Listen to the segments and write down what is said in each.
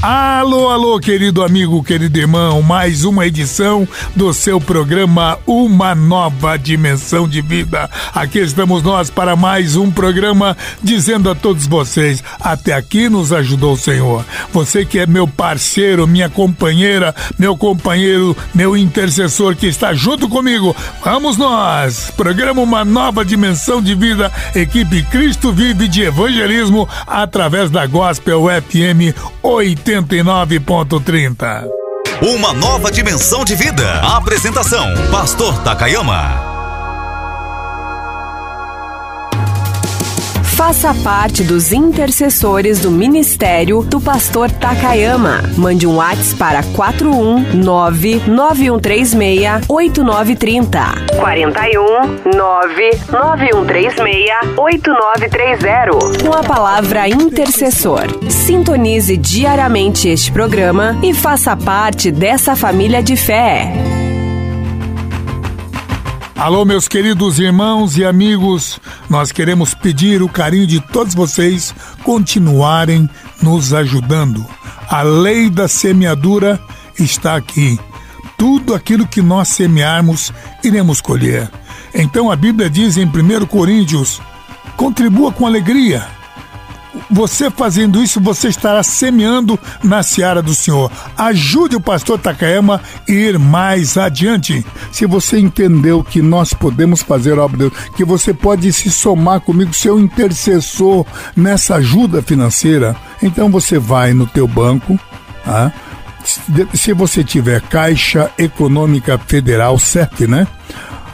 Alô, alô, querido amigo, querido irmão, mais uma edição do seu programa Uma Nova Dimensão de Vida. Aqui estamos nós para mais um programa dizendo a todos vocês: até aqui nos ajudou o Senhor. Você que é meu parceiro, minha companheira, meu companheiro, meu intercessor que está junto comigo, vamos nós! Programa Uma Nova Dimensão de Vida, equipe Cristo Vive de Evangelismo através da Gospel FM 80. 89.30. Uma nova dimensão de vida. Apresentação: Pastor Takayama. Faça parte dos intercessores do ministério do pastor Takayama. Mande um WhatsApp para 41991368930. 41991368930. Com a palavra intercessor. Sintonize diariamente este programa e faça parte dessa família de fé. Alô, meus queridos irmãos e amigos, nós queremos pedir o carinho de todos vocês continuarem nos ajudando. A lei da semeadura está aqui. Tudo aquilo que nós semearmos, iremos colher. Então a Bíblia diz em 1 Coríntios: contribua com alegria você fazendo isso, você estará semeando na seara do Senhor. Ajude o pastor Takayama a ir mais adiante. Se você entendeu que nós podemos fazer a obra de Deus, que você pode se somar comigo, seu intercessor nessa ajuda financeira, então você vai no teu banco, ah, se você tiver Caixa Econômica Federal, CEP, né?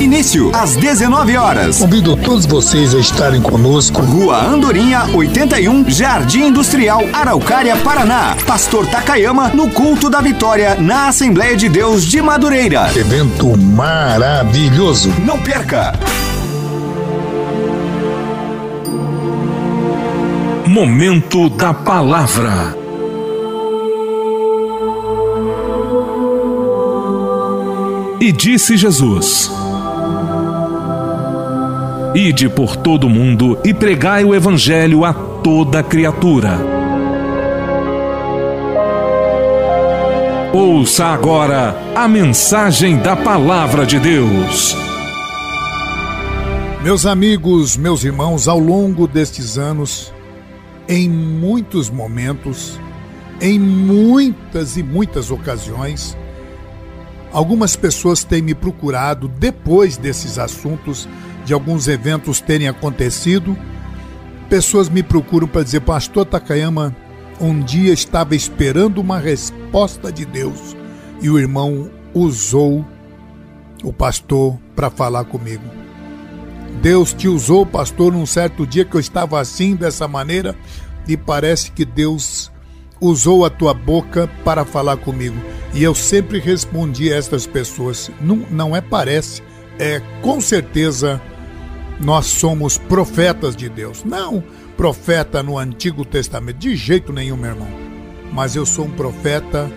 Início às 19 horas. Convido todos vocês a estarem conosco. Rua Andorinha, 81, Jardim Industrial, Araucária, Paraná. Pastor Takayama no culto da vitória na Assembleia de Deus de Madureira. Evento maravilhoso. Não perca! Momento da Palavra. E disse Jesus: Ide por todo o mundo e pregai o Evangelho a toda criatura. Ouça agora a mensagem da Palavra de Deus. Meus amigos, meus irmãos, ao longo destes anos, em muitos momentos, Em muitas e muitas ocasiões, algumas pessoas têm me procurado depois desses assuntos, de alguns eventos terem acontecido. Pessoas me procuram para dizer, Pastor Takayama, um dia estava esperando uma resposta de Deus e o irmão usou o pastor para falar comigo. Deus te usou, pastor, num certo dia que eu estava assim, dessa maneira, e parece que Deus usou a tua boca para falar comigo. E eu sempre respondi a estas pessoas: não, não é parece, é com certeza nós somos profetas de Deus. Não profeta no Antigo Testamento, de jeito nenhum, meu irmão. Mas eu sou um profeta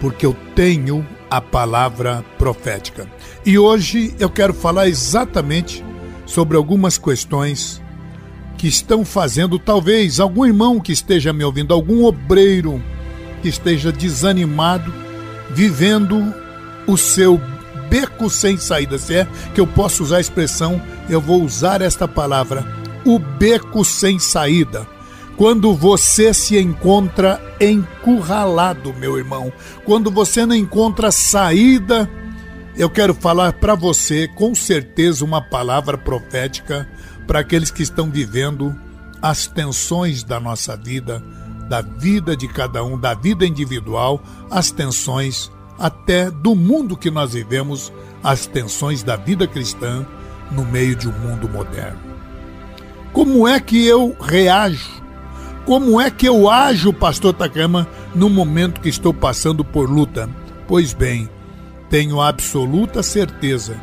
porque eu tenho a palavra profética. E hoje eu quero falar exatamente sobre algumas questões que estão fazendo, talvez algum irmão que esteja me ouvindo, algum obreiro que esteja desanimado, vivendo o seu beco sem saída. Se é que eu posso usar a expressão, eu vou usar esta palavra, o beco sem saída. Quando você se encontra encurralado, meu irmão, quando você não encontra saída, eu quero falar para você com certeza uma palavra profética para aqueles que estão vivendo as tensões da nossa vida, da vida de cada um, da vida individual, as tensões até do mundo que nós vivemos, as tensões da vida cristã no meio de um mundo moderno. Como é que eu reajo? Como é que eu ajo, pastor Takama, no momento que estou passando por luta? Pois bem, tenho absoluta certeza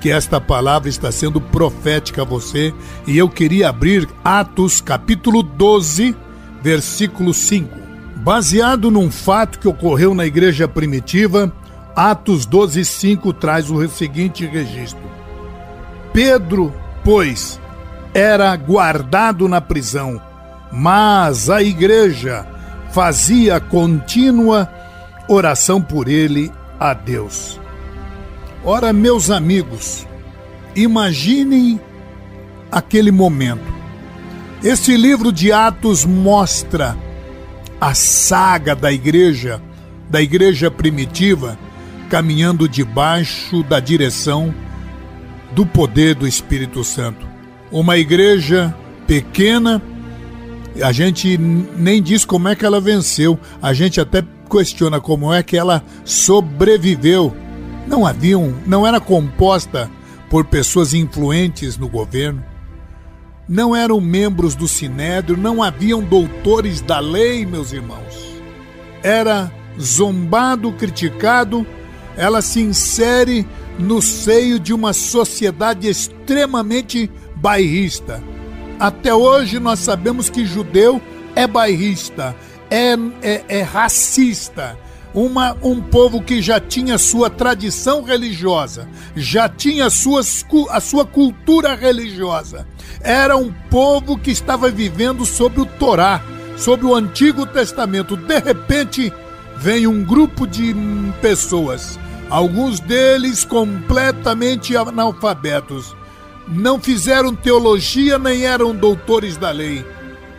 que esta palavra está sendo profética a você e eu queria abrir Atos capítulo 12, versículo 5. Baseado num fato que ocorreu na igreja primitiva, Atos 12, 5 traz o seguinte registro: Pedro, pois, era guardado na prisão, mas a igreja fazia contínua oração por ele a Deus. Ora, meus amigos, imaginem aquele momento. Este livro de Atos mostra a saga da igreja, da igreja primitiva, caminhando debaixo da direção do poder do Espírito Santo. Uma igreja pequena, a gente nem diz como é que ela venceu, a gente até questiona como é que ela sobreviveu não haviam, não era composta por pessoas influentes no governo, não eram membros do sinédrio, não haviam doutores da lei, meus irmãos. Era zombado, criticado, ela se insere no seio de uma sociedade extremamente bairrista. Até hoje nós sabemos que judeu é bairrista, é, é, é racista, uma, um povo que já tinha sua tradição religiosa, já tinha suas, a sua cultura religiosa. Era um povo que estava vivendo sobre o Torá, sobre o Antigo Testamento. De repente, vem um grupo de pessoas, alguns deles completamente analfabetos. Não fizeram teologia nem eram doutores da lei.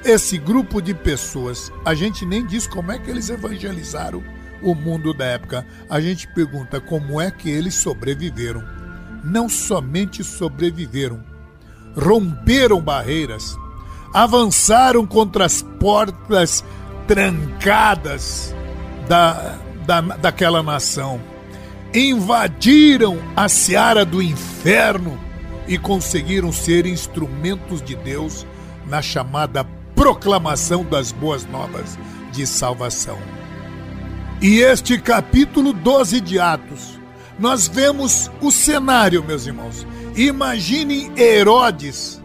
Esse grupo de pessoas, a gente nem diz como é que eles evangelizaram o mundo da época. A gente pergunta como é que eles sobreviveram. Não somente sobreviveram, romperam barreiras, avançaram contra as portas trancadas da, da, daquela nação, invadiram a seara do inferno e conseguiram ser instrumentos de Deus na chamada proclamação das boas novas de salvação. E este capítulo 12 de Atos, nós vemos o cenário, meus irmãos. Imaginem Herodes,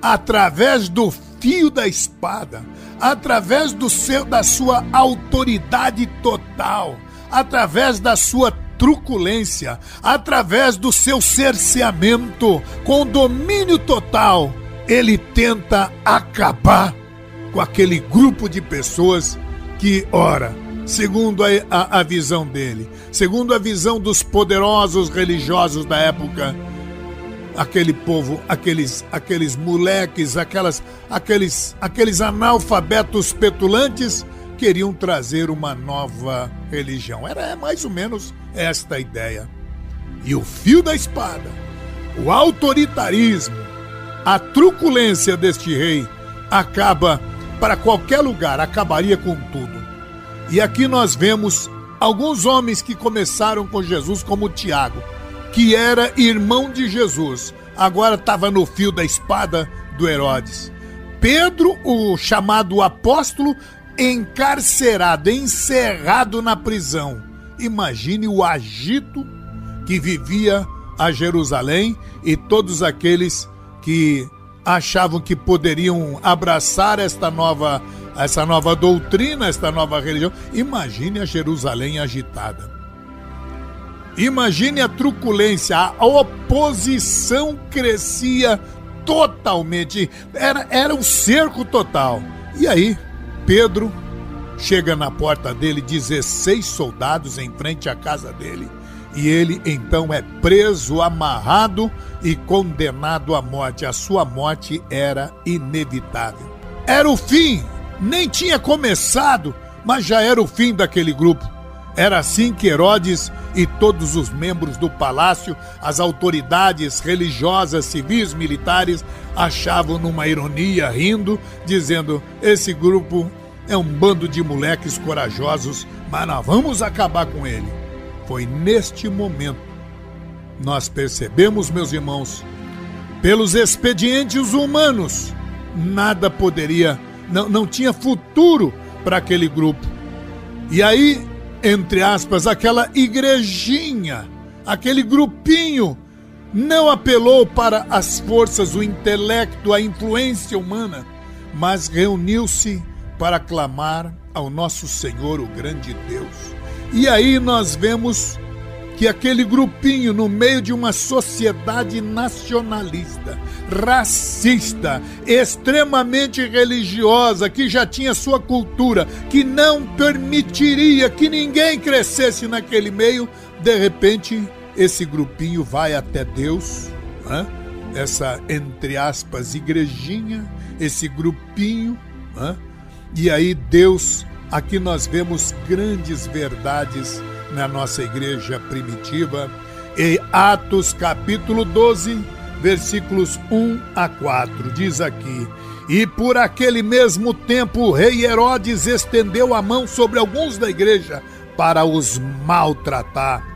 através do fio da espada, através do seu, da sua autoridade total, através da sua truculência, através do seu cerceamento, com domínio total, ele tenta acabar com aquele grupo de pessoas que, ora, segundo a, a, a visão dele, segundo a visão dos poderosos religiosos da época, aquele povo, aqueles, aqueles moleques, aquelas, aqueles, aqueles analfabetos petulantes queriam trazer uma nova religião. Era mais ou menos esta a ideia. E o fio da espada, o autoritarismo, a truculência deste rei acaba para qualquer lugar, acabaria com tudo. E aqui nós vemos alguns homens que começaram com Jesus, como Tiago, que era irmão de Jesus, agora estava no fio da espada do Herodes. Pedro, o chamado apóstolo, encarcerado, encerrado na prisão. Imagine o agito que vivia a Jerusalém e todos aqueles que achavam que poderiam abraçar esta nova essa nova doutrina, esta nova religião. Imagine a Jerusalém agitada. Imagine a truculência, a oposição crescia totalmente. Era, era um cerco total. E aí, Pedro chega na porta dele, 16 soldados em frente à casa dele. E ele então é preso, amarrado e condenado à morte. A sua morte era inevitável. Era o fim, nem tinha começado, mas já era o fim daquele grupo. Era assim que Herodes e todos os membros do palácio, as autoridades religiosas, civis, militares, achavam numa ironia, rindo, dizendo: esse grupo é um bando de moleques corajosos, mas nós vamos acabar com ele. Foi neste momento nós percebemos, meus irmãos, pelos expedientes humanos, nada poderia, não, não tinha futuro para aquele grupo. E aí entre aspas, aquela igrejinha, aquele grupinho, não apelou para as forças, o intelecto, a influência humana, mas reuniu-se para clamar ao nosso Senhor, o grande Deus. E aí nós vemos que aquele grupinho, no meio de uma sociedade nacionalista, racista, extremamente religiosa, que já tinha sua cultura, que não permitiria que ninguém crescesse naquele meio, de repente esse grupinho vai até Deus, né? essa, entre aspas, igrejinha, esse grupinho, né? e aí Deus, aqui nós vemos grandes verdades na nossa igreja primitiva, em Atos capítulo 12, versículos 1 a 4. Diz aqui: E por aquele mesmo tempo o rei Herodes estendeu a mão sobre alguns da igreja para os maltratar.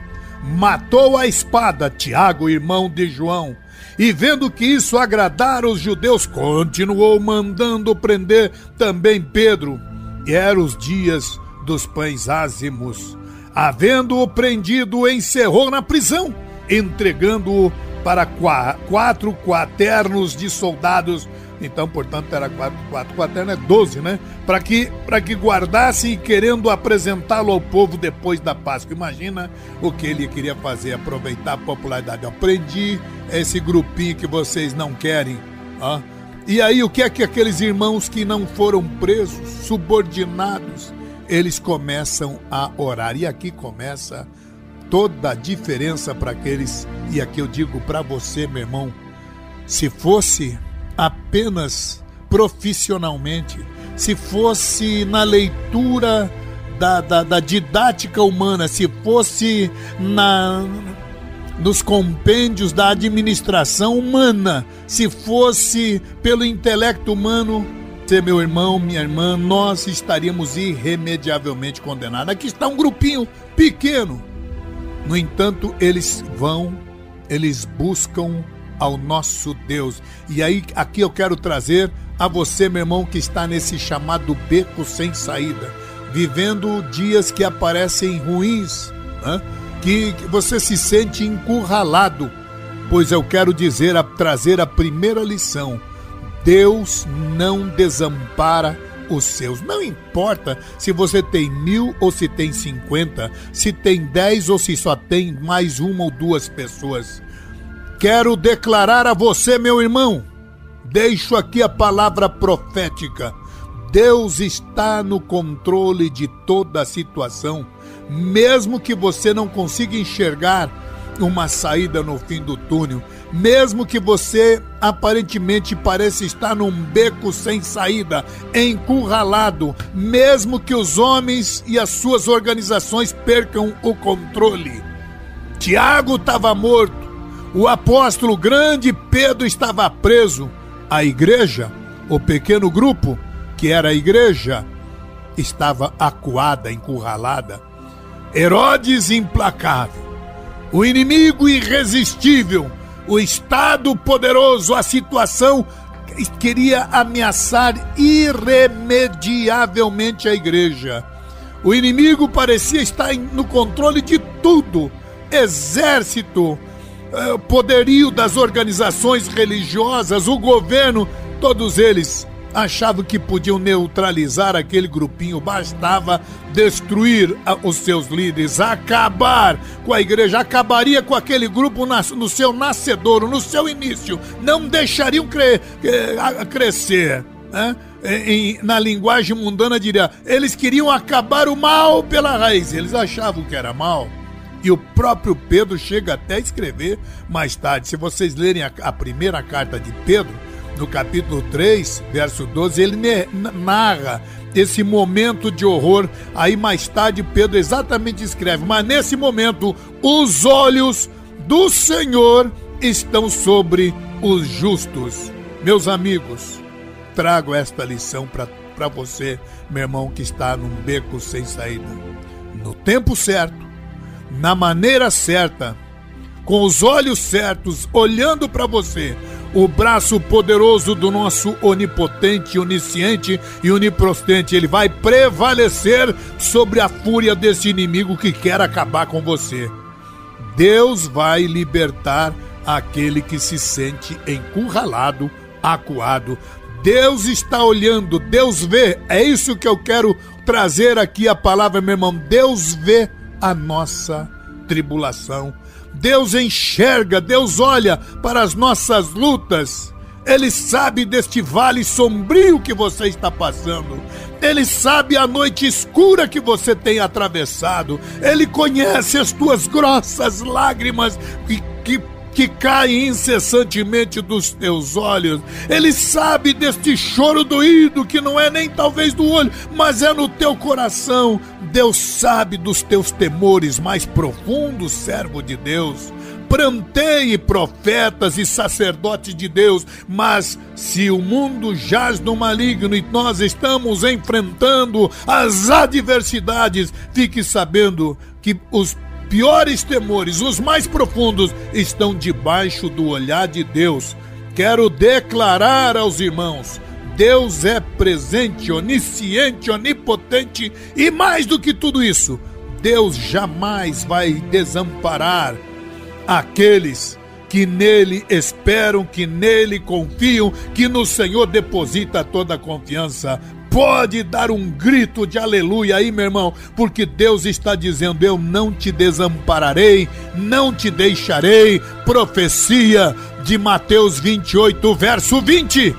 Matou a espada Tiago, irmão de João. E vendo que isso agradara os judeus, continuou mandando prender também Pedro. E eram os dias dos pães ázimos. Havendo-o prendido, encerrou na prisão, entregando-o para quatro quaternos de soldados. Então, portanto, era quatro, quatro é doze, né? Para que, que guardasse e querendo apresentá-lo ao povo depois da Páscoa. Imagina o que ele queria fazer, aproveitar a popularidade. Eu prendi esse grupinho que vocês não querem. Ó. E aí, o que é que aqueles irmãos que não foram presos, subordinados, eles começam a orar. E aqui começa toda a diferença para aqueles, e aqui eu digo para você, meu irmão, se fosse apenas profissionalmente, se fosse na leitura da, da, da didática humana, se fosse na, nos compêndios da administração humana, se fosse pelo intelecto humano, você, meu irmão, minha irmã, nós estaríamos irremediavelmente condenados. Aqui está um grupinho pequeno. No entanto, eles vão, eles buscam ao nosso Deus. E aí, aqui eu quero trazer a você, meu irmão, que está nesse chamado beco sem saída, vivendo dias que aparecem ruins, né? que, você se sente encurralado. Pois eu quero dizer, a, trazer a primeira lição Deus não desampara os seus. Não importa se você tem mil ou se tem cinquenta, se tem dez ou se só tem mais uma ou duas pessoas. Quero declarar a você, meu irmão, deixo aqui a palavra profética. Deus está no controle de toda a situação, mesmo que você não consiga enxergar uma saída no fim do túnel, mesmo que você aparentemente pareça estar num beco sem saída, encurralado, mesmo que os homens e as suas organizações percam o controle. Tiago estava morto, o apóstolo grande Pedro estava preso, a igreja, o pequeno grupo, que era a igreja, estava acuada, encurralada. Herodes implacável, o inimigo irresistível, o Estado poderoso, a situação queria ameaçar irremediavelmente a igreja. O inimigo parecia estar no controle de tudo: exército, eh, poderio das organizações religiosas, o governo, todos eles achavam que podiam neutralizar aquele grupinho, bastava destruir os seus líderes, acabar com a igreja, acabaria com aquele grupo no seu nascedouro, no seu início, não deixariam cre crescer. Né? Em, na linguagem mundana diria, eles queriam acabar o mal pela raiz, eles achavam que era mal. E o próprio Pedro chega até a escrever mais tarde. Se vocês lerem a, a primeira carta de Pedro, no capítulo 3, verso 12, ele narra esse momento de horror. Aí mais tarde Pedro exatamente escreve: Mas nesse momento, os olhos do Senhor estão sobre os justos. Meus amigos, trago esta lição para você, meu irmão, que está num beco sem saída. No tempo certo, na maneira certa, com os olhos certos, olhando para você, o braço poderoso do nosso onipotente, onisciente e onipotente. Ele vai prevalecer sobre a fúria desse inimigo que quer acabar com você. Deus vai libertar aquele que se sente encurralado, acuado. Deus está olhando, Deus vê. É isso que eu quero trazer aqui a palavra, meu irmão. Deus vê a nossa tribulação Deus enxerga, Deus olha para as nossas lutas. Ele sabe deste vale sombrio que você está passando. Ele sabe a noite escura que você tem atravessado. Ele conhece as tuas grossas lágrimas que, que que cai incessantemente dos teus olhos. Ele sabe deste choro doído que não é nem talvez do olho, mas é no teu coração. Deus sabe dos teus temores mais profundos, servo de Deus. Pranteie profetas e sacerdotes de Deus, mas se o mundo jaz no maligno e nós estamos enfrentando as adversidades, fique sabendo que os piores temores, os mais profundos, estão debaixo do olhar de Deus. Quero declarar aos irmãos: Deus é presente, onisciente, onipotente e mais do que tudo isso, Deus jamais vai desamparar aqueles que nele esperam, que nele confiam, que no Senhor deposita toda a confiança pode dar um grito de aleluia aí, meu irmão, porque Deus está dizendo: Eu não te desampararei, não te deixarei. Profecia de Mateus 28, verso 20.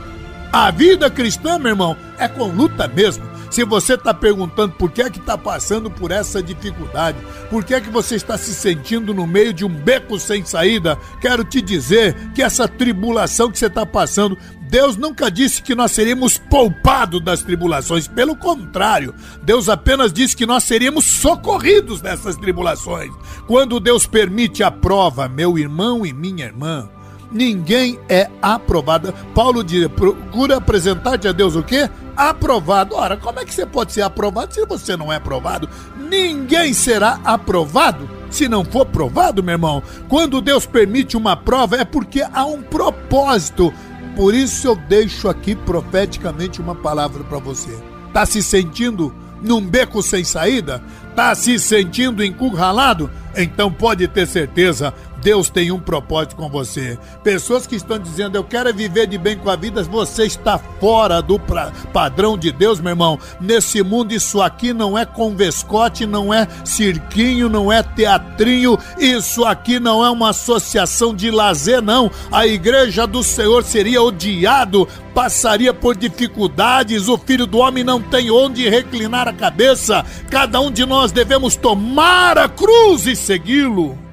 A vida cristã, meu irmão, é com luta mesmo. Se você está perguntando por que é que está passando por essa dificuldade, por que é que você está se sentindo no meio de um beco sem saída, quero te dizer que essa tribulação que você está passando Deus nunca disse que nós seríamos poupados das tribulações, pelo contrário, Deus apenas disse que nós seríamos socorridos nessas tribulações. Quando Deus permite a prova, meu irmão e minha irmã, ninguém é aprovado. Paulo diz: procura apresentar-te a Deus o quê? Aprovado. Ora, como é que você pode ser aprovado se você não é aprovado? Ninguém será aprovado se não for provado, meu irmão. Quando Deus permite uma prova, é porque há um propósito. Por isso eu deixo aqui profeticamente uma palavra para você. Tá se sentindo num beco sem saída? Tá se sentindo encurralado? Então pode ter certeza, Deus tem um propósito com você. Pessoas que estão dizendo, eu quero viver de bem com a vida, você está fora do pra, padrão de Deus, meu irmão. Nesse mundo, isso aqui não é convescote, não é cirquinho, não é teatrinho, isso aqui não é uma associação de lazer, não. A igreja do Senhor seria odiado, passaria por dificuldades, o filho do homem não tem onde reclinar a cabeça. Cada um de nós devemos tomar a cruz e segui-lo.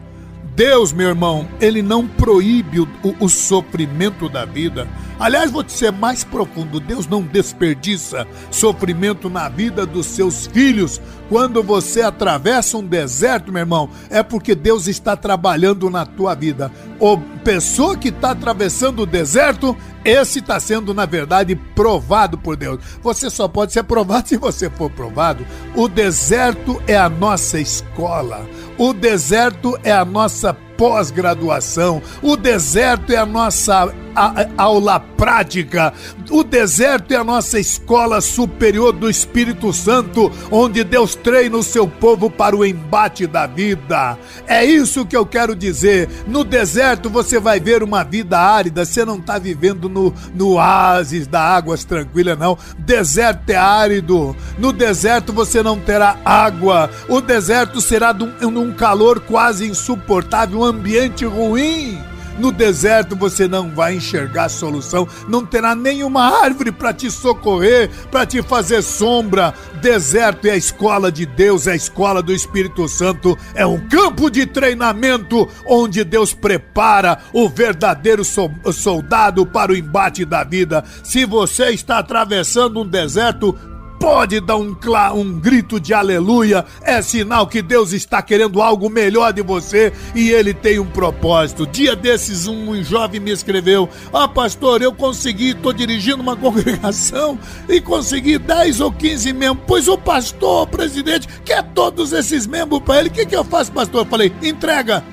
Deus, meu irmão, ele não proíbe o, o, sofrimento da vida. Aliás, vou te ser mais profundo: Deus não desperdiça sofrimento na vida dos seus filhos. Quando você atravessa um deserto, meu irmão, é porque Deus está trabalhando na tua vida. O pessoa que está atravessando o deserto, esse está sendo, na verdade, provado por Deus. Você só pode ser provado se você for provado. O deserto é a nossa escola. O deserto é a nossa pós-graduação. O deserto é a nossa a, aula prática. O deserto é a nossa escola superior do Espírito Santo, onde Deus treina o seu povo para o embate da vida. É isso que eu quero dizer. No deserto você vai ver uma vida árida, você não está vivendo no, no oásis da águas tranquilas, não. Deserto é árido. No deserto você não terá água. O deserto será num calor quase insuportável, um ambiente ruim. No deserto você não vai enxergar solução, não terá nenhuma árvore para te socorrer, para te fazer sombra. Deserto é a escola de Deus, é a escola do Espírito Santo, é um campo de treinamento onde Deus prepara o verdadeiro soldado para o embate da vida. Se você está atravessando um deserto, pode dar um, um grito de aleluia. É sinal que Deus está querendo algo melhor de você e ele tem um propósito. Dia desses, um jovem me escreveu: Ah, pastor, eu consegui, estou dirigindo uma congregação e consegui 10 ou 15 membros. Pois o pastor, o presidente, quer todos esses membros para ele. O que, que eu faço, pastor? Eu falei: entrega.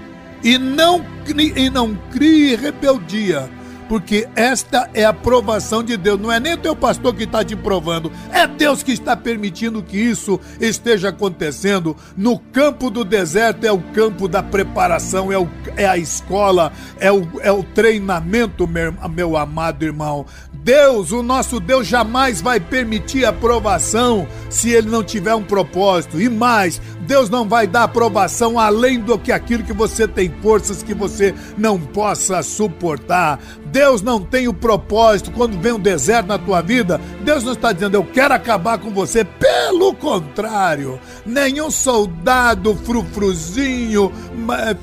E não, e não crie rebeldia porque esta é a aprovação de Deus. Não é nem o teu pastor que está te provando, é Deus que está permitindo que isso esteja acontecendo. No campo do deserto é o campo da preparação, é, o, é a escola, é o, é o treinamento, meu, meu amado irmão. Deus, o nosso Deus, jamais vai permitir aprovação se ele não tiver um propósito. E mais, Deus não vai dar aprovação além do que aquilo que você tem forças que você não possa suportar. Deus não tem o propósito quando vem um deserto na tua vida. Deus não está dizendo eu quero acabar com você. Pelo contrário, nenhum soldado frufruzinho,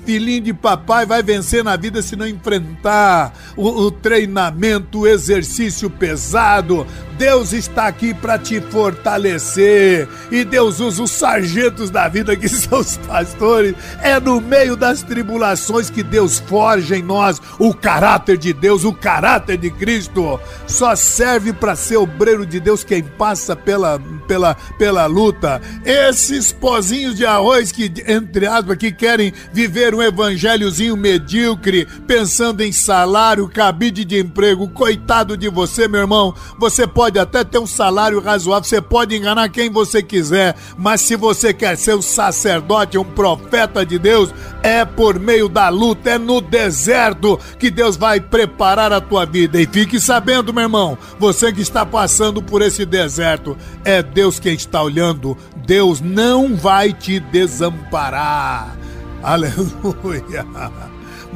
filhinho de papai vai vencer na vida se não enfrentar o, o treinamento, o exercício pesado. Deus está aqui para te fortalecer e Deus usa os sargentos da vida que são os pastores. É no meio das tribulações que Deus forja em nós o caráter de Deus, o caráter de Cristo. Só serve para ser obreiro de Deus quem passa pela, pela, pela luta. Esses pozinhos de arroz que, entre aspas, que querem viver um evangelhozinho medíocre, pensando em salário, cabide de emprego, coitado de você, meu irmão. Você pode pode até ter um salário razoável, você pode enganar quem você quiser, mas se você quer ser um sacerdote, um profeta de Deus, é por meio da luta, é no deserto que Deus vai preparar a tua vida. E fique sabendo, meu irmão, você que está passando por esse deserto, é Deus quem está olhando. Deus não vai te desamparar. Aleluia.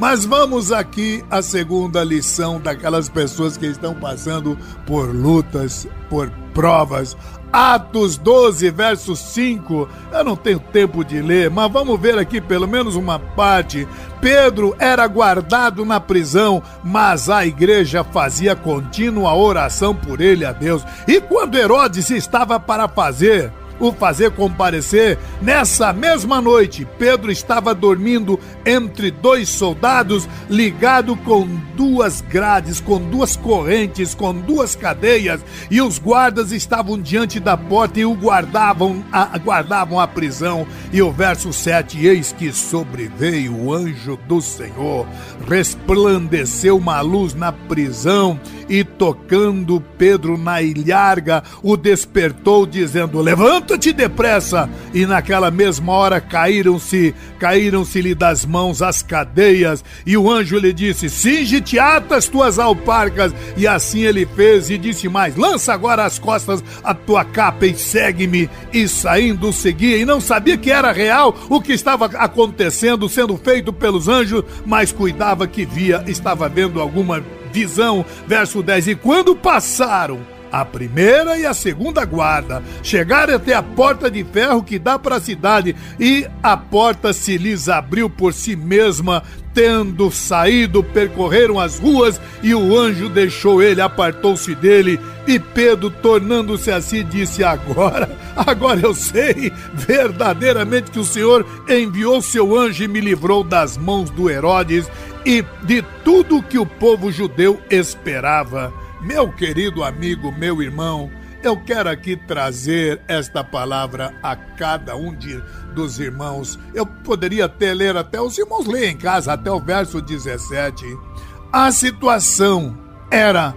Mas vamos aqui à segunda lição daquelas pessoas que estão passando por lutas, por provas. Atos 12, verso 5. Eu não tenho tempo de ler, mas vamos ver aqui pelo menos uma parte. Pedro era guardado na prisão, mas a igreja fazia contínua oração por ele a Deus. E quando Herodes estava para fazer o fazer comparecer, nessa mesma noite, Pedro estava dormindo entre dois soldados, ligado com duas grades, com duas correntes, com duas cadeias, e os guardas estavam diante da porta e o guardavam, a, a prisão. E o verso 7: Eis que sobreveio o anjo do Senhor, resplandeceu uma luz na prisão e tocando Pedro na ilharga, o despertou, dizendo: Levanta-te depressa! E naquela mesma hora caíram-se, caíram-se-lhe das mãos as cadeias, e o anjo lhe disse: Singe-te ata as tuas alparcas. E assim ele fez, e disse mais: Lança agora as costas a tua capa e segue-me. E saindo seguia, e não sabia que era real o que estava acontecendo, sendo feito pelos anjos, mas cuidava que via, estava vendo alguma visão. Verso 10: E quando passaram a primeira e a segunda guarda chegaram até a porta de ferro que dá para a cidade e a porta se lhes abriu por si mesma. Tendo saído, percorreram as ruas e o anjo deixou ele, apartou-se dele. E Pedro, tornando-se assim, disse: Agora, agora eu sei verdadeiramente que o Senhor enviou seu anjo e me livrou das mãos do Herodes e de tudo que o povo judeu esperava. Meu querido amigo, meu irmão, eu quero aqui trazer esta palavra a cada um de, dos irmãos. Eu poderia até ler, até os irmãos lerem em casa, até o verso 17. A situação era,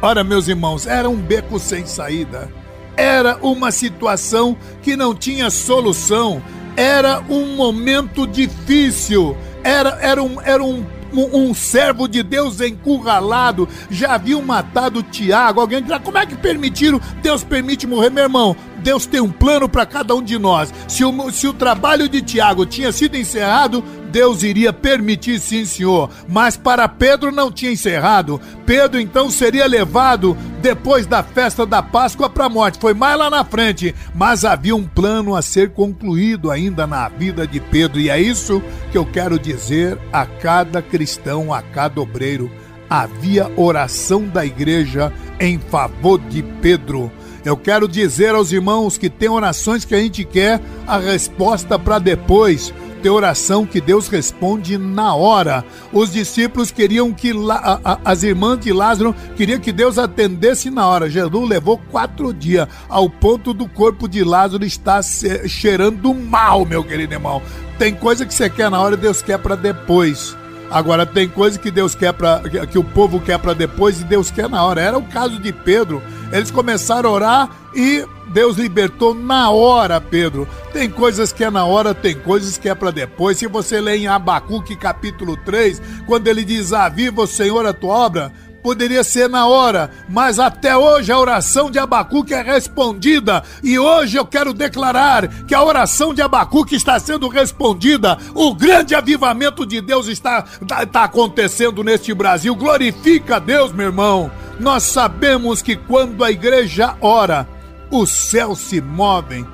ora, meus irmãos, era um beco sem saída. Era uma situação que não tinha solução. Era um momento difícil. Era, era, um, era um um, um servo de Deus encurralado, já haviam matado Tiago. Alguém dirá, como é que permitiram? Deus permite morrer, meu irmão. Deus tem um plano para cada um de nós. Se o, se o trabalho de Tiago tinha sido encerrado, Deus iria permitir, sim, senhor. Mas para Pedro não tinha encerrado. Pedro então seria levado depois da festa da Páscoa para a morte. Foi mais lá na frente. Mas havia um plano a ser concluído ainda na vida de Pedro. E é isso que eu quero dizer a cada cristão, a cada obreiro. Havia oração da igreja em favor de Pedro. Eu quero dizer aos irmãos que tem orações que a gente quer a resposta para depois ter oração que Deus responde na hora. Os discípulos queriam que a, a, as irmãs de Lázaro queriam que Deus atendesse na hora. Jesus levou quatro dias ao ponto do corpo de Lázaro estar cheirando mal, meu querido irmão. Tem coisa que você quer na hora e Deus quer para depois. Agora tem coisa que Deus quer para que o povo quer para depois e Deus quer na hora. Era o caso de Pedro. Eles começaram a orar e Deus libertou na hora, Pedro. Tem coisas que é na hora, tem coisas que é para depois. Se você lê em Abacuque capítulo 3, quando ele diz: Aviva o Senhor a tua obra, poderia ser na hora, mas até hoje a oração de Abacuque é respondida. E hoje eu quero declarar que a oração de Abacuque está sendo respondida. O grande avivamento de Deus está, está, está acontecendo neste Brasil. Glorifica a Deus, meu irmão. Nós sabemos que quando a igreja ora, os céus se movem.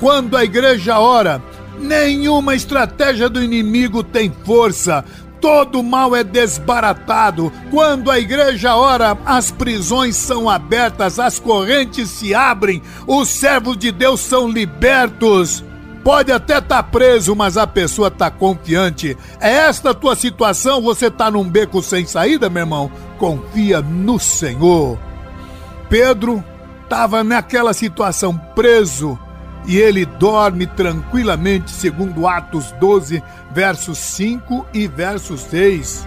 Quando a igreja ora, nenhuma estratégia do inimigo tem força. Todo mal é desbaratado. Quando a igreja ora, as prisões são abertas, as correntes se abrem, os servos de Deus são libertos. Pode até estar tá preso, mas a pessoa está confiante. É esta a tua situação? Você está num beco sem saída, meu irmão? Confia no Senhor. Pedro estava naquela situação preso e ele dorme tranquilamente, segundo Atos 12, versos 5 e verso 6.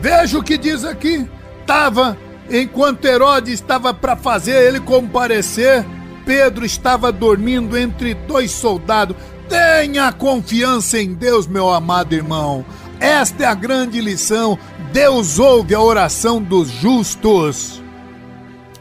Veja o que diz aqui. Estava, enquanto Herodes estava para fazer ele comparecer, Pedro estava dormindo entre dois soldados. Tenha confiança em Deus, meu amado irmão. Esta é a grande lição. Deus ouve a oração dos justos.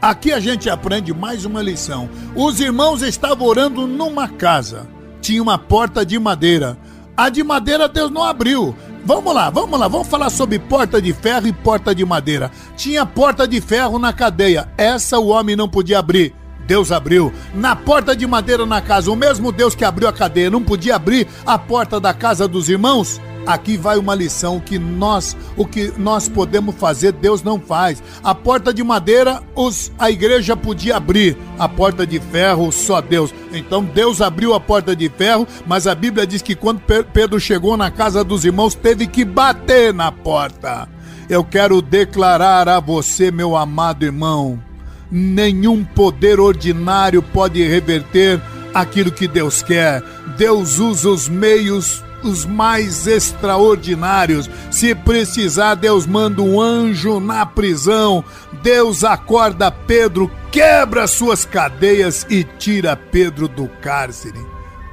Aqui a gente aprende mais uma lição. Os irmãos estavam orando numa casa. Tinha uma porta de madeira. A de madeira Deus não abriu. Vamos lá, vamos lá, vamos falar sobre porta de ferro e porta de madeira. Tinha porta de ferro na cadeia. Essa o homem não podia abrir. Deus abriu. Na porta de madeira na casa, o mesmo Deus que abriu a cadeia não podia abrir a porta da casa dos irmãos? Aqui vai uma lição que nós, o que nós podemos fazer, Deus não faz. A porta de madeira, os, a igreja podia abrir, a porta de ferro, só Deus. Então Deus abriu a porta de ferro, mas a Bíblia diz que quando Pedro chegou na casa dos irmãos, teve que bater na porta. Eu quero declarar a você, meu amado irmão, nenhum poder ordinário pode reverter aquilo que Deus quer. Deus usa os meios os mais extraordinários. Se precisar, Deus manda um anjo na prisão. Deus acorda Pedro, quebra suas cadeias e tira Pedro do cárcere.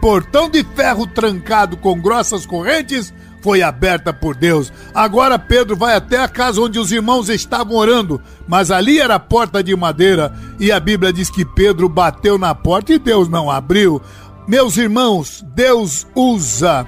Portão de ferro trancado com grossas correntes foi aberta por Deus. Agora Pedro vai até a casa onde os irmãos estavam orando, mas ali era a porta de madeira e a Bíblia diz que Pedro bateu na porta e Deus não abriu. Meus irmãos, Deus usa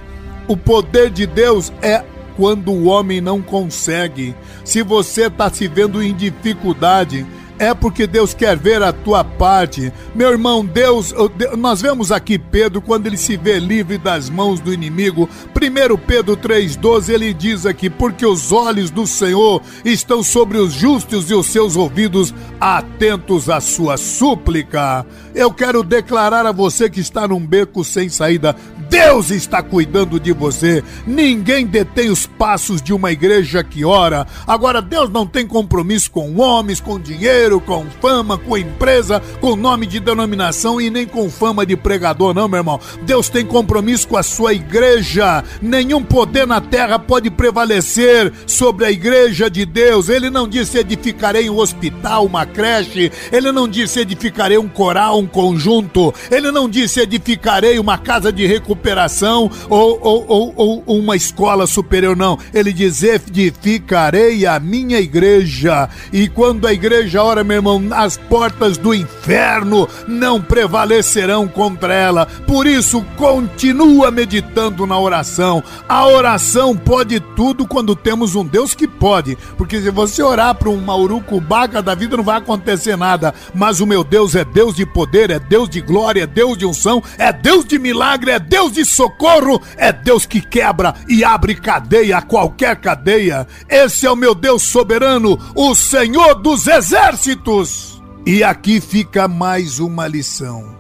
o poder de Deus é quando o homem não consegue. Se você está se vendo em dificuldade, é porque Deus quer ver a tua parte. Meu irmão, Deus, nós vemos aqui Pedro quando ele se vê livre das mãos do inimigo. 1 Pedro 3,12 ele diz aqui: Porque os olhos do Senhor estão sobre os justos e os seus ouvidos atentos à sua súplica. Eu quero declarar a você que está num beco sem saída: Deus está cuidando de você. Ninguém detém os passos de uma igreja que ora. Agora, Deus não tem compromisso com homens, com dinheiro, com fama, com empresa, com nome de denominação e nem com fama de pregador, não, meu irmão. Deus tem compromisso com a sua igreja. Nenhum poder na terra pode prevalecer sobre a igreja de Deus. Ele não disse edificarei um hospital, uma creche. Ele não disse edificarei um coral, um conjunto. Ele não disse edificarei uma casa de recuperação recuperação ou, ou, ou, ou uma escola superior, não. Ele diz: edificarei a minha igreja. E quando a igreja ora, meu irmão, as portas do inferno não prevalecerão contra ela. Por isso, continua meditando na oração. A oração pode tudo quando temos um Deus que pode. Porque se você orar para um maurucubaca da vida, não vai acontecer nada. Mas o meu Deus é Deus de poder, é Deus de glória, é Deus de unção, é Deus de milagre, é Deus Deus de socorro é Deus que quebra e abre cadeia, qualquer cadeia. Esse é o meu Deus soberano, o Senhor dos exércitos. E aqui fica mais uma lição.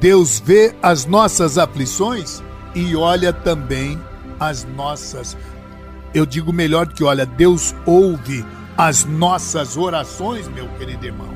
Deus vê as nossas aflições e olha também as nossas. Eu digo melhor que olha, Deus ouve as nossas orações, meu querido irmão.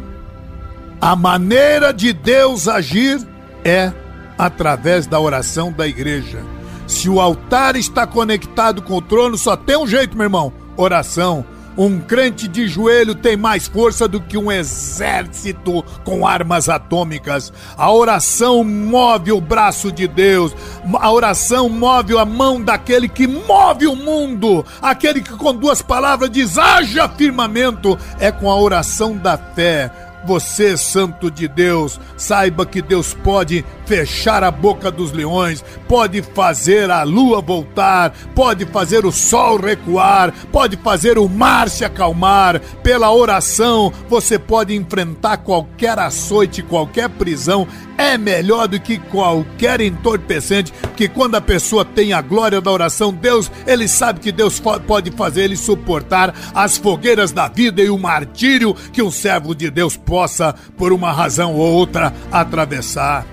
A maneira de Deus agir é através da oração da igreja. Se o altar está conectado com o trono, só tem um jeito, meu irmão: oração. Um crente de joelho tem mais força do que um exército com armas atômicas. A oração move o braço de Deus. A oração move a mão daquele que move o mundo. Aquele que com duas palavras diz: haja firmamento. É com a oração da fé você, santo de Deus, saiba que Deus pode fechar a boca dos leões, pode fazer a lua voltar, pode fazer o sol recuar, pode fazer o mar se acalmar. Pela oração, você pode enfrentar qualquer açoite, qualquer prisão é melhor do que qualquer entorpecente, porque quando a pessoa tem a glória da oração, Deus, ele sabe que Deus pode fazer ele suportar as fogueiras da vida e o martírio que um servo de Deus possa, por uma razão ou outra, atravessar.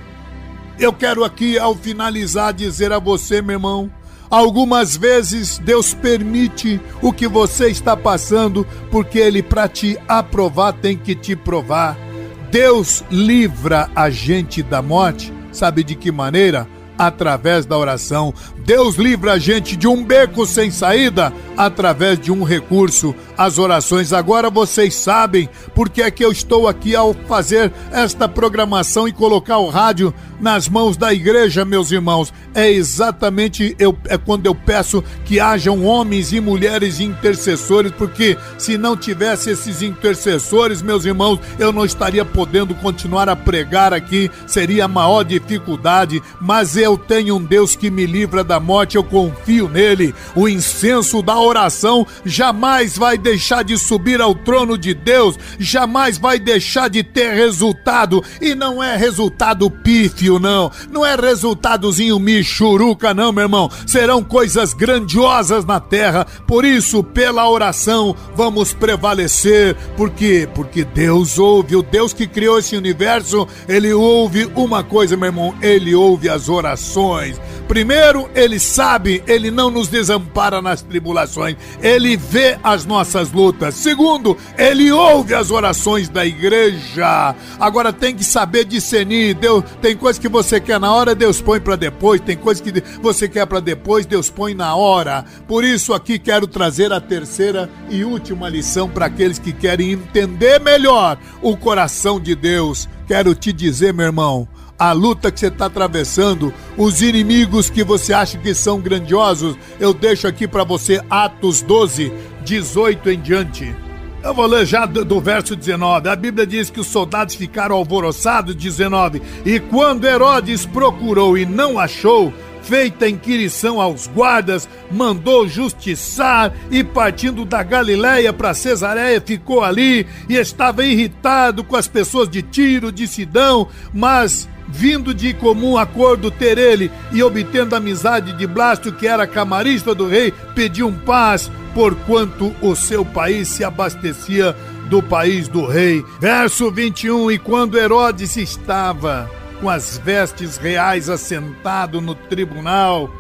Eu quero aqui, ao finalizar, dizer a você, meu irmão, Algumas vezes Deus permite o que você está passando, porque Ele, para te aprovar, tem que te provar. Deus livra a gente da morte, sabe de que maneira? Através da oração. Deus livra a gente de um beco sem saída através de um recurso, as orações. Agora vocês sabem porque é que eu estou aqui ao fazer esta programação e colocar o rádio nas mãos da igreja, meus irmãos. É exatamente eu, é quando eu peço que hajam homens e mulheres intercessores, porque se não tivesse esses intercessores, meus irmãos, eu não estaria podendo continuar a pregar aqui, seria a maior dificuldade. Mas eu tenho um Deus que me livra da morte, eu confio nele. O incenso da oração jamais vai deixar de subir ao trono de Deus, jamais vai deixar de ter resultado. E não é resultado pífio, não. Não é resultadozinho michuruca, não, meu irmão. Serão coisas grandiosas na terra. Por isso, pela oração, vamos prevalecer. Por quê? Porque Deus ouve. O Deus que criou esse universo, ele ouve uma coisa, meu irmão. Ele ouve as orações. Primeiro, ele sabe, ele não nos desampara nas tribulações, ele vê as nossas lutas. Segundo, ele ouve as orações da igreja. Agora tem que saber discernir. Deus, tem coisa que você quer na hora, Deus põe para depois. Tem coisa que você quer para depois, Deus põe na hora. Por isso aqui quero trazer a terceira e última lição para aqueles que querem entender melhor o coração de Deus. Quero te dizer, meu irmão, a luta que você está atravessando, os inimigos que você acha que são grandiosos, eu deixo aqui para você Atos 12, 18 em diante. Eu vou ler já do, do, verso 19. A Bíblia diz que os soldados ficaram alvoroçados, 19. E quando Herodes procurou e não achou, feita inquirição aos guardas, mandou justiçar e partindo da Galiléia para Cesareia ficou ali e estava irritado com as pessoas de Tiro, de Sidão, mas vindo de comum acordo ter ele e obtendo a amizade de Blasto, que era camarista do rei, pediu um paz, porquanto o seu país se abastecia do país do rei. Verso 21: E quando Herodes estava com as vestes reais assentado no tribunal,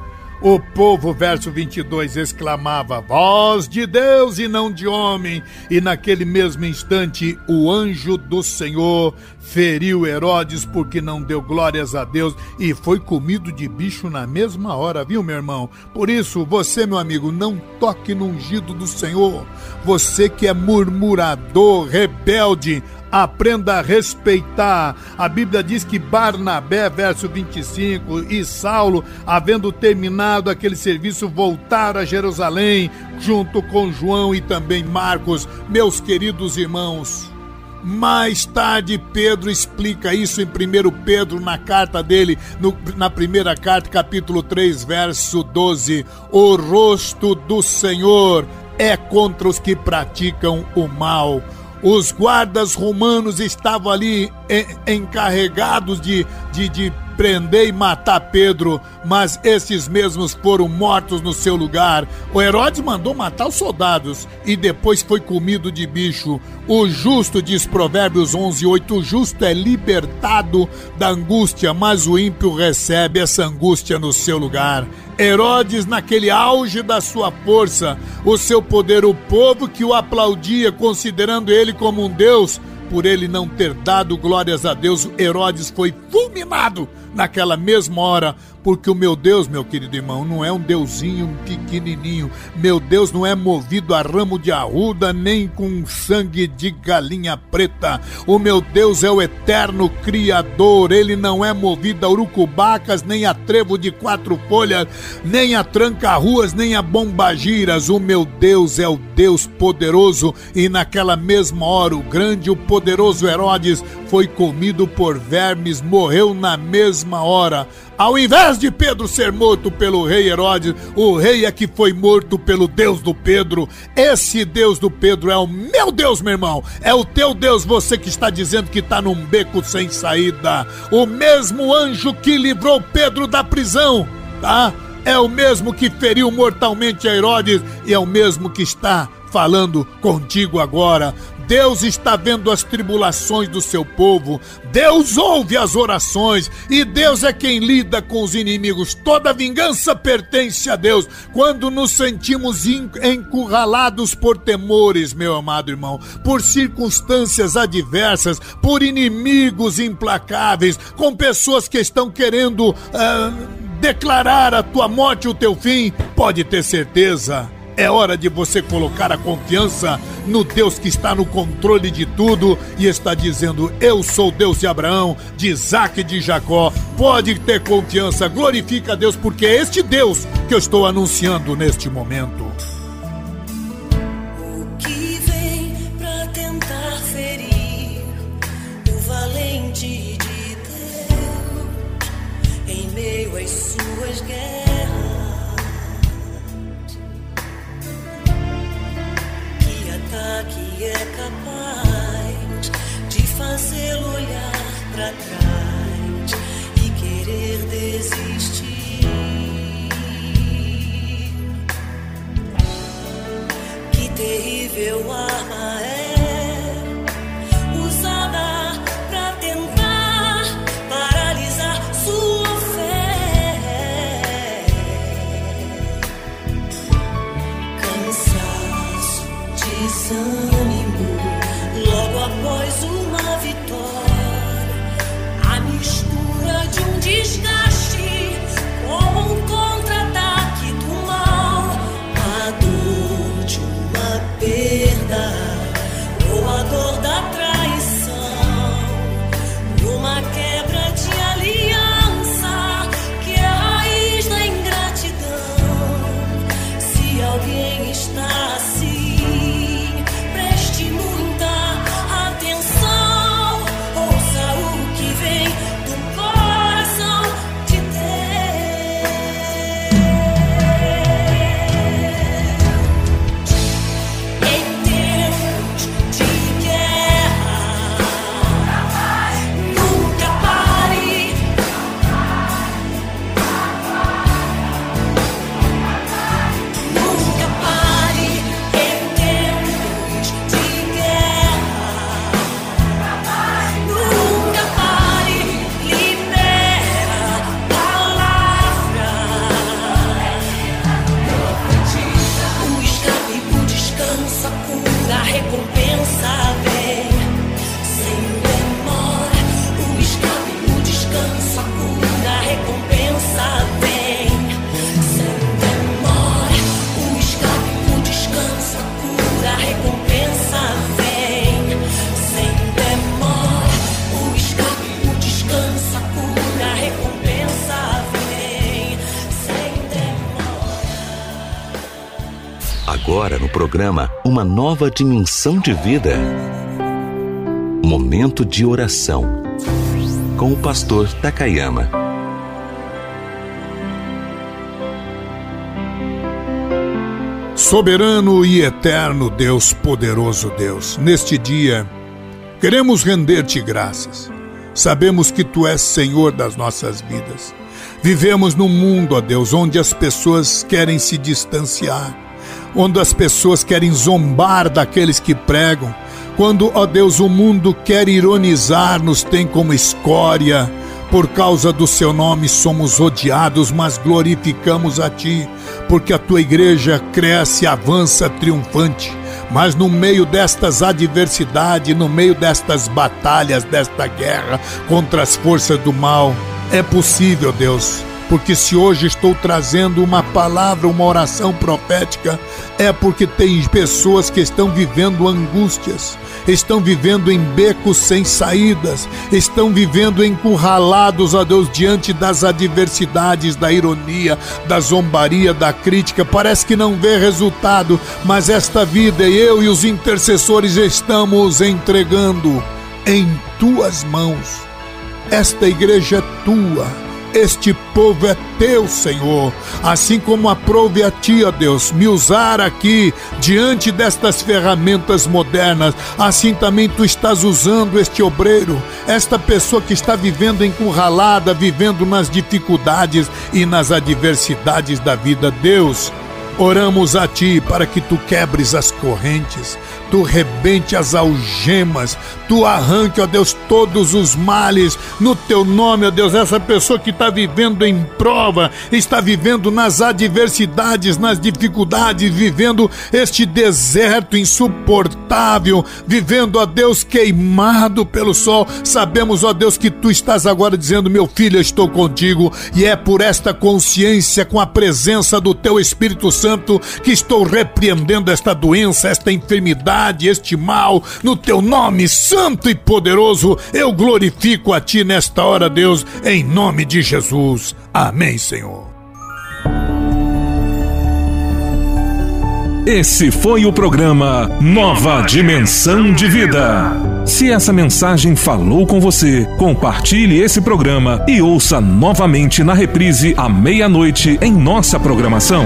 o povo, verso 22, exclamava: Voz de Deus e não de homem. E naquele mesmo instante, o anjo do Senhor feriu Herodes porque não deu glórias a Deus e foi comido de bicho na mesma hora, viu, meu irmão? Por isso, você, meu amigo, não toque no ungido do Senhor. Você que é murmurador, rebelde, aprenda a respeitar. A Bíblia diz que Barnabé, verso 25, e Saulo, havendo terminado aquele serviço, voltaram a Jerusalém, junto com João e também Marcos, meus queridos irmãos. Mais tarde, Pedro explica isso em 1 Pedro, na carta dele, no, na primeira carta, capítulo 3, verso 12. O rosto do Senhor é contra os que praticam o mal os guardas romanos estavam ali encarregados de, de, de prender e matar Pedro, mas esses mesmos foram mortos no seu lugar. O Herodes mandou matar os soldados e depois foi comido de bicho. O justo, diz Provérbios 11, 8, o justo é libertado da angústia, mas o ímpio recebe essa angústia no seu lugar. Herodes, naquele auge da sua força, o seu poder, o povo que o aplaudia, considerando ele como um Deus, por ele não ter dado glórias a Deus, Herodes foi fulminado naquela mesma hora porque o meu Deus, meu querido irmão, não é um deusinho pequenininho. Meu Deus não é movido a ramo de arruda nem com sangue de galinha preta. O meu Deus é o eterno Criador. Ele não é movido a urucubacas, nem a trevo de quatro folhas, nem a tranca-ruas, nem a bombagiras. O meu Deus é o Deus poderoso. E naquela mesma hora, o grande, o poderoso Herodes foi comido por vermes, morreu na mesma hora. Ao invés de Pedro ser morto pelo rei Herodes, o rei é que foi morto pelo Deus do Pedro. Esse Deus do Pedro é o meu Deus, meu irmão. É o teu Deus, você que está dizendo que está num beco sem saída. O mesmo anjo que livrou Pedro da prisão, tá? É o mesmo que feriu mortalmente a Herodes e é o mesmo que está falando contigo agora. Deus está vendo as tribulações do seu povo, Deus ouve as orações e Deus é quem lida com os inimigos. Toda vingança pertence a Deus. Quando nos sentimos encurralados por temores, meu amado irmão, por circunstâncias adversas, por inimigos implacáveis, com pessoas que estão querendo uh, declarar a tua morte o teu fim, pode ter certeza é hora de você colocar a confiança no Deus que está no controle de tudo e está dizendo: Eu sou Deus de Abraão, de Isaac e de Jacó. Pode ter confiança, glorifica a Deus, porque é este Deus que eu estou anunciando neste momento. Olhar para trás e querer desistir. Que terrível arma é. Programa Uma Nova Dimensão de Vida. Momento de oração com o pastor Takayama. Soberano e eterno Deus, poderoso Deus, neste dia queremos render-te graças. Sabemos que tu és Senhor das nossas vidas. Vivemos num mundo, ó Deus, onde as pessoas querem se distanciar, onde as pessoas querem zombar daqueles que pregam, quando, ó Deus, o mundo quer ironizar, nos tem como escória. Por causa do seu nome somos odiados, mas glorificamos a Ti, porque a Tua igreja cresce e avança triunfante. Mas no meio destas adversidades, no meio destas batalhas, desta guerra contra as forças do mal, é possível, Deus, porque se hoje estou trazendo uma palavra, uma oração profética, é porque tem pessoas que estão vivendo angústias, estão vivendo em becos sem saídas, estão vivendo encurralados, a Deus, diante das adversidades, da ironia, da zombaria, da crítica. Parece que não vê resultado, mas esta vida, eu e os intercessores estamos entregando em tuas mãos. Esta igreja é tua este povo é teu, Senhor. Assim como aprove a ti, ó Deus, me usar aqui diante destas ferramentas modernas, assim também tu estás usando este obreiro, esta pessoa que está vivendo encurralada, vivendo nas dificuldades e nas adversidades da vida. Deus, Oramos a Ti para que Tu quebres as correntes, Tu rebente as algemas, Tu arranque, ó Deus, todos os males no Teu nome, ó Deus. Essa pessoa que está vivendo em prova, está vivendo nas adversidades, nas dificuldades, vivendo este deserto insuportável, vivendo, ó Deus, queimado pelo sol. Sabemos, ó Deus, que Tu estás agora dizendo, meu filho, eu estou contigo, e é por esta consciência, com a presença do Teu Espírito Santo Santo, que estou repreendendo esta doença, esta enfermidade, este mal, no teu nome santo e poderoso. Eu glorifico a ti nesta hora, Deus, em nome de Jesus. Amém, Senhor. Esse foi o programa Nova Dimensão de Vida. Se essa mensagem falou com você, compartilhe esse programa e ouça novamente na reprise à meia-noite em nossa programação.